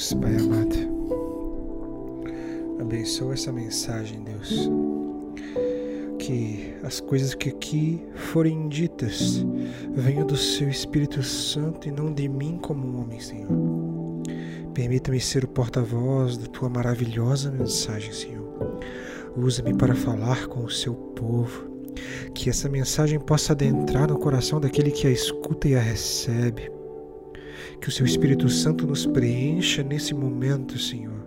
Jesus, Pai amado, abençoa essa mensagem, Deus. Que as coisas que aqui forem ditas venham do Seu Espírito Santo e não de mim como homem, Senhor. Permita-me ser o porta-voz da Tua maravilhosa mensagem, Senhor. Usa-me para falar com o Seu povo que essa mensagem possa adentrar no coração daquele que a escuta e a recebe. Que o seu Espírito Santo nos preencha nesse momento, Senhor.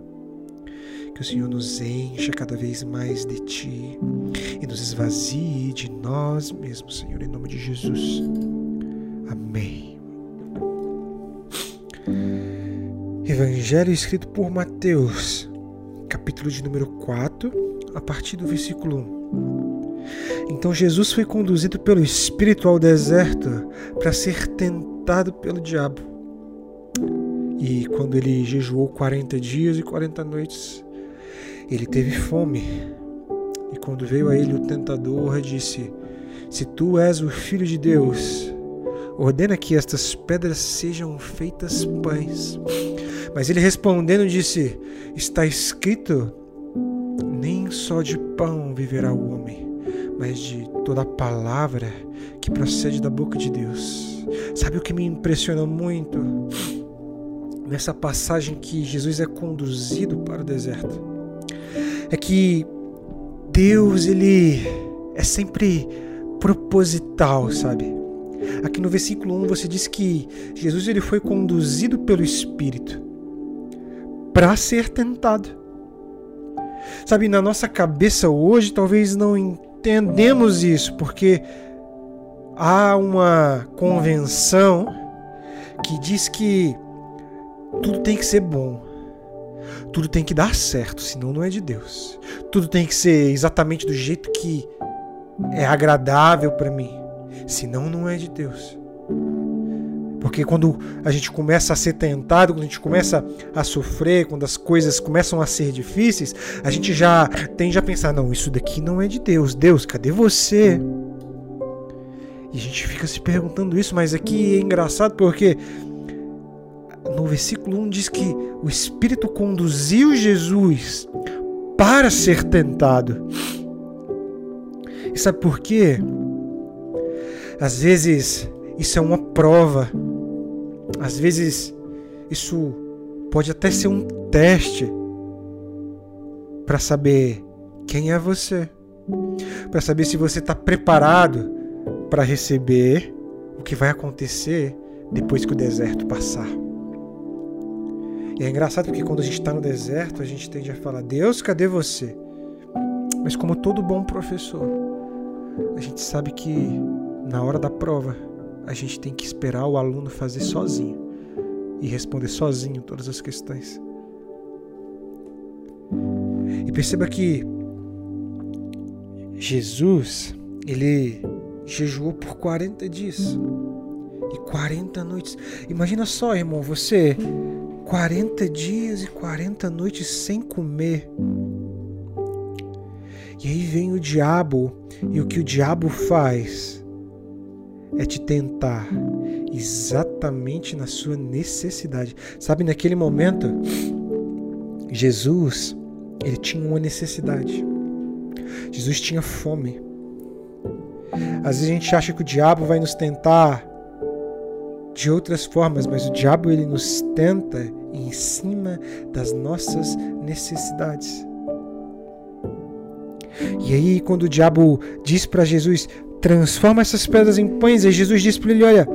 Que o Senhor nos encha cada vez mais de Ti e nos esvazie de nós mesmos, Senhor, em nome de Jesus. Amém. Evangelho escrito por Mateus, capítulo de número 4, a partir do versículo 1. Então Jesus foi conduzido pelo Espírito ao deserto para ser tentado pelo diabo. E quando ele jejuou 40 dias e 40 noites, ele teve fome. E quando veio a ele o tentador, disse: Se tu és o filho de Deus, ordena que estas pedras sejam feitas pães. Mas ele respondendo disse: Está escrito: Nem só de pão viverá o homem mas de toda a palavra que procede da boca de Deus. Sabe o que me impressionou muito nessa passagem que Jesus é conduzido para o deserto? É que Deus ele é sempre proposital, sabe? Aqui no versículo 1 você diz que Jesus ele foi conduzido pelo Espírito para ser tentado. Sabe, na nossa cabeça hoje talvez não entendemos isso, porque há uma convenção que diz que tudo tem que ser bom. Tudo tem que dar certo, senão não é de Deus. Tudo tem que ser exatamente do jeito que é agradável para mim, senão não é de Deus. Porque quando a gente começa a ser tentado, quando a gente começa a sofrer, quando as coisas começam a ser difíceis, a gente já tende a pensar: não, isso daqui não é de Deus. Deus, cadê você? E a gente fica se perguntando isso, mas aqui é engraçado porque no versículo 1 diz que o Espírito conduziu Jesus para ser tentado. E sabe por quê? Às vezes isso é uma prova às vezes, isso pode até ser um teste para saber quem é você, para saber se você está preparado para receber o que vai acontecer depois que o deserto passar. E é engraçado porque quando a gente está no deserto, a gente tende a falar: Deus, cadê você? Mas, como todo bom professor, a gente sabe que na hora da prova a gente tem que esperar o aluno fazer sozinho e responder sozinho todas as questões. E perceba que Jesus, ele jejuou por 40 dias e 40 noites. Imagina só, irmão, você 40 dias e 40 noites sem comer. E aí vem o diabo, e o que o diabo faz? é te tentar exatamente na sua necessidade. Sabe, naquele momento, Jesus, ele tinha uma necessidade. Jesus tinha fome. Às vezes a gente acha que o diabo vai nos tentar de outras formas, mas o diabo ele nos tenta em cima das nossas necessidades. E aí, quando o diabo diz para Jesus: transforma essas pedras em pães. E Jesus disse para ele: Olha,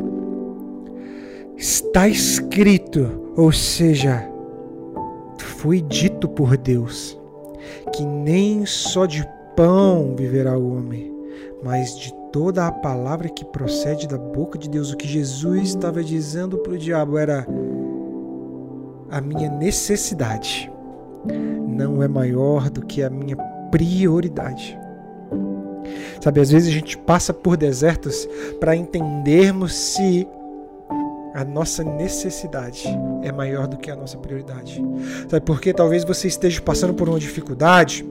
está escrito, ou seja, foi dito por Deus, que nem só de pão viverá o homem, mas de toda a palavra que procede da boca de Deus. O que Jesus estava dizendo para o diabo era: a minha necessidade não é maior do que a minha prioridade. Sabe, às vezes a gente passa por desertos para entendermos se a nossa necessidade é maior do que a nossa prioridade. Sabe, porque talvez você esteja passando por uma dificuldade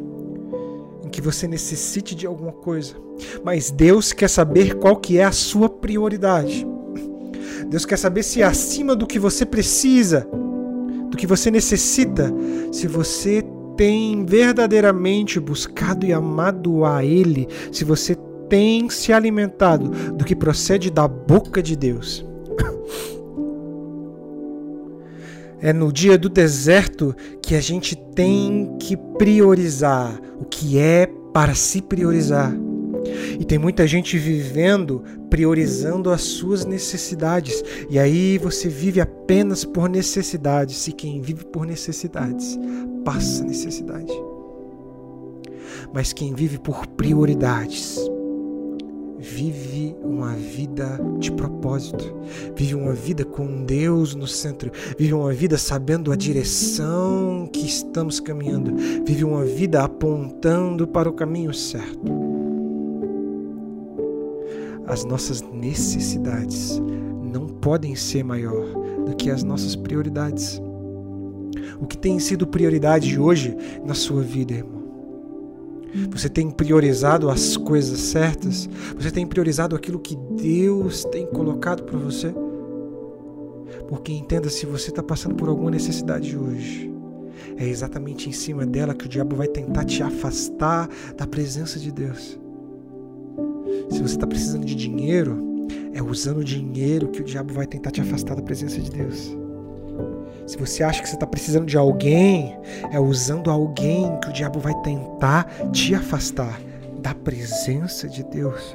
em que você necessite de alguma coisa, mas Deus quer saber qual que é a sua prioridade. Deus quer saber se é acima do que você precisa, do que você necessita, se você tem verdadeiramente buscado e amado a Ele, se você tem se alimentado do que procede da boca de Deus. É no dia do deserto que a gente tem que priorizar o que é para se priorizar. E tem muita gente vivendo priorizando as suas necessidades. E aí você vive apenas por necessidades. E quem vive por necessidades passa necessidade. Mas quem vive por prioridades vive uma vida de propósito, vive uma vida com Deus no centro, vive uma vida sabendo a direção que estamos caminhando, vive uma vida apontando para o caminho certo. As nossas necessidades não podem ser maior do que as nossas prioridades. O que tem sido prioridade hoje na sua vida, irmão? Você tem priorizado as coisas certas? Você tem priorizado aquilo que Deus tem colocado para você? Porque entenda se você está passando por alguma necessidade hoje. É exatamente em cima dela que o diabo vai tentar te afastar da presença de Deus. Se você está precisando de dinheiro, é usando o dinheiro que o diabo vai tentar te afastar da presença de Deus. Se você acha que você está precisando de alguém, é usando alguém que o diabo vai tentar te afastar da presença de Deus.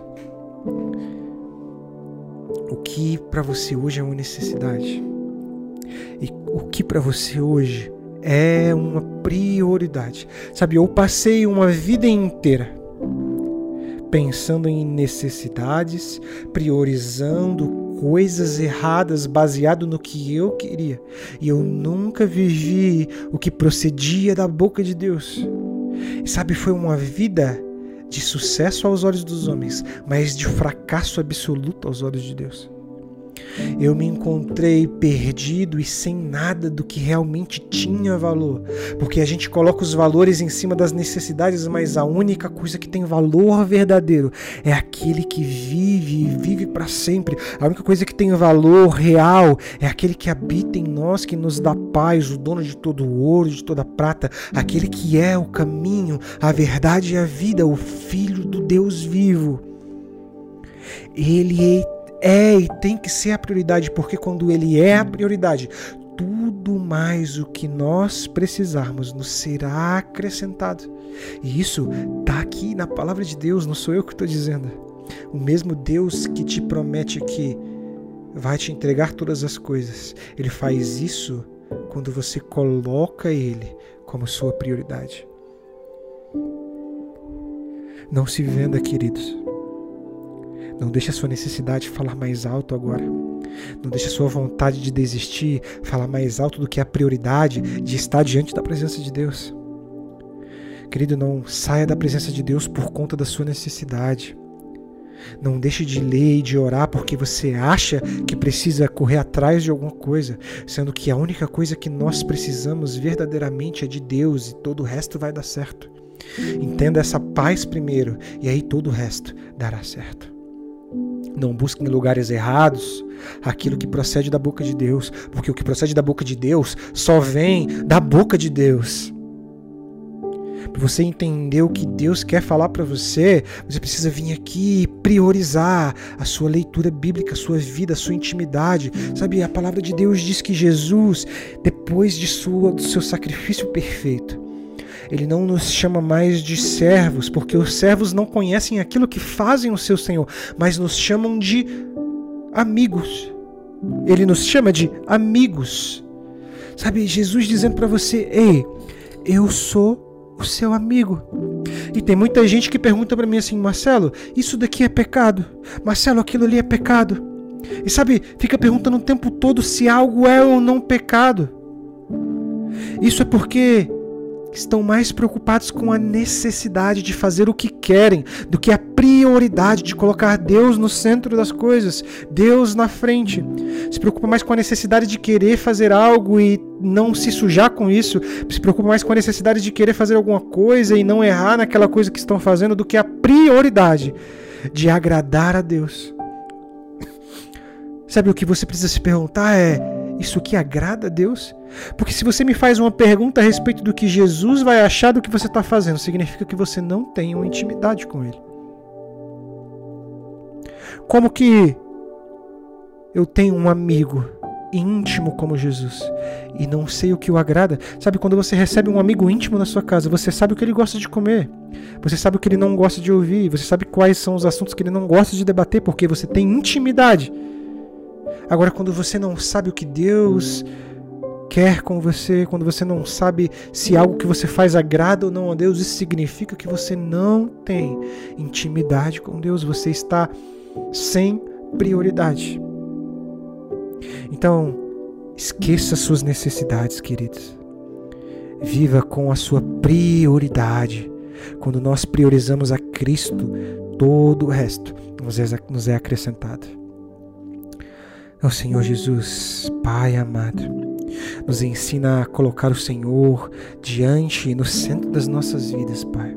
O que para você hoje é uma necessidade e o que para você hoje é uma prioridade. Sabe, eu passei uma vida inteira pensando em necessidades, priorizando coisas erradas baseado no que eu queria. E eu nunca vivi o que procedia da boca de Deus. E sabe, foi uma vida de sucesso aos olhos dos homens, mas de fracasso absoluto aos olhos de Deus. Eu me encontrei perdido e sem nada do que realmente tinha valor, porque a gente coloca os valores em cima das necessidades, mas a única coisa que tem valor verdadeiro é aquele que vive e vive para sempre. A única coisa que tem valor real é aquele que habita em nós, que nos dá paz, o dono de todo o ouro, de toda a prata, aquele que é o caminho, a verdade e a vida, o filho do Deus vivo. Ele é e tem que ser a prioridade, porque quando ele é a prioridade, tudo mais o que nós precisarmos nos será acrescentado. E isso está aqui na palavra de Deus, não sou eu que estou dizendo. O mesmo Deus que te promete que vai te entregar todas as coisas, ele faz isso quando você coloca ele como sua prioridade. Não se venda, queridos. Não deixe a sua necessidade falar mais alto agora. Não deixe a sua vontade de desistir falar mais alto do que a prioridade de estar diante da presença de Deus. Querido, não saia da presença de Deus por conta da sua necessidade. Não deixe de ler e de orar porque você acha que precisa correr atrás de alguma coisa, sendo que a única coisa que nós precisamos verdadeiramente é de Deus e todo o resto vai dar certo. Entenda essa paz primeiro e aí todo o resto dará certo. Não busque em lugares errados aquilo que procede da boca de Deus, porque o que procede da boca de Deus só vem da boca de Deus. Para você entender o que Deus quer falar para você, você precisa vir aqui priorizar a sua leitura bíblica, a sua vida, a sua intimidade. Sabe, a palavra de Deus diz que Jesus, depois de sua, do seu sacrifício perfeito, ele não nos chama mais de servos, porque os servos não conhecem aquilo que fazem o seu Senhor, mas nos chamam de amigos. Ele nos chama de amigos. Sabe, Jesus dizendo para você: Ei, eu sou o seu amigo. E tem muita gente que pergunta para mim assim: Marcelo, isso daqui é pecado? Marcelo, aquilo ali é pecado? E sabe, fica perguntando o tempo todo se algo é ou não pecado. Isso é porque estão mais preocupados com a necessidade de fazer o que querem do que a prioridade de colocar Deus no centro das coisas, Deus na frente. Se preocupa mais com a necessidade de querer fazer algo e não se sujar com isso, se preocupa mais com a necessidade de querer fazer alguma coisa e não errar naquela coisa que estão fazendo do que a prioridade de agradar a Deus. Sabe o que você precisa se perguntar é: isso aqui agrada a Deus? Porque se você me faz uma pergunta a respeito do que Jesus vai achar do que você está fazendo, significa que você não tem uma intimidade com Ele. Como que eu tenho um amigo íntimo como Jesus e não sei o que o agrada? Sabe, quando você recebe um amigo íntimo na sua casa, você sabe o que ele gosta de comer, você sabe o que ele não gosta de ouvir, você sabe quais são os assuntos que ele não gosta de debater, porque você tem intimidade. Agora, quando você não sabe o que Deus quer com você, quando você não sabe se algo que você faz agrada ou não a Deus, isso significa que você não tem intimidade com Deus, você está sem prioridade. Então, esqueça suas necessidades, queridos. Viva com a sua prioridade. Quando nós priorizamos a Cristo, todo o resto nos é acrescentado. Ó Senhor Jesus, Pai amado, nos ensina a colocar o Senhor diante e no centro das nossas vidas, Pai.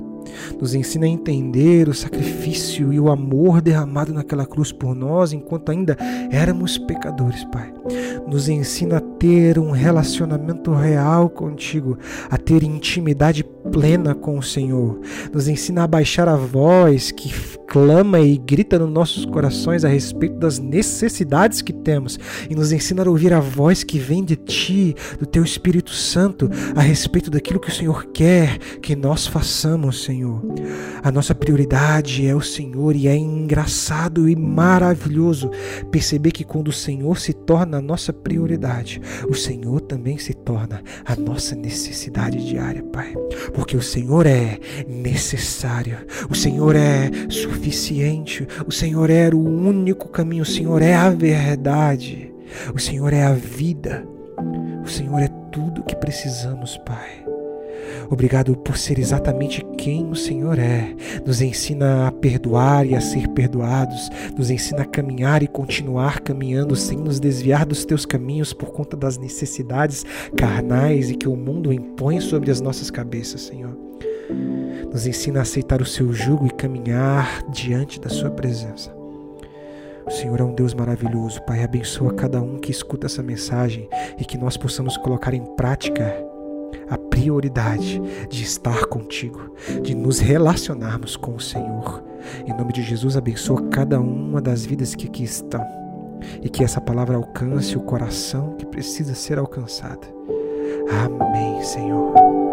Nos ensina a entender o sacrifício e o amor derramado naquela cruz por nós enquanto ainda éramos pecadores, Pai. Nos ensina a ter um relacionamento real contigo, a ter intimidade plena com o Senhor. Nos ensina a baixar a voz que clama e grita nos nossos corações a respeito das necessidades que temos e nos ensina a ouvir a voz que vem de ti, do teu Espírito Santo, a respeito daquilo que o Senhor quer que nós façamos, Senhor. A nossa prioridade é o Senhor e é engraçado e maravilhoso perceber que quando o Senhor se torna a nossa prioridade, o Senhor também se torna a nossa necessidade diária, Pai. Porque o Senhor é necessário, o Senhor é suficiente, o Senhor é o único caminho, o Senhor é a verdade, o Senhor é a vida, o Senhor é tudo que precisamos, Pai. Obrigado por ser exatamente quem o Senhor é. Nos ensina a perdoar e a ser perdoados. Nos ensina a caminhar e continuar caminhando sem nos desviar dos teus caminhos por conta das necessidades carnais e que o mundo impõe sobre as nossas cabeças, Senhor. Nos ensina a aceitar o seu jugo e caminhar diante da sua presença. O Senhor é um Deus maravilhoso. Pai, abençoa cada um que escuta essa mensagem e que nós possamos colocar em prática a prioridade de estar contigo, de nos relacionarmos com o Senhor. Em nome de Jesus, abençoa cada uma das vidas que aqui estão e que essa palavra alcance o coração que precisa ser alcançado. Amém, Senhor.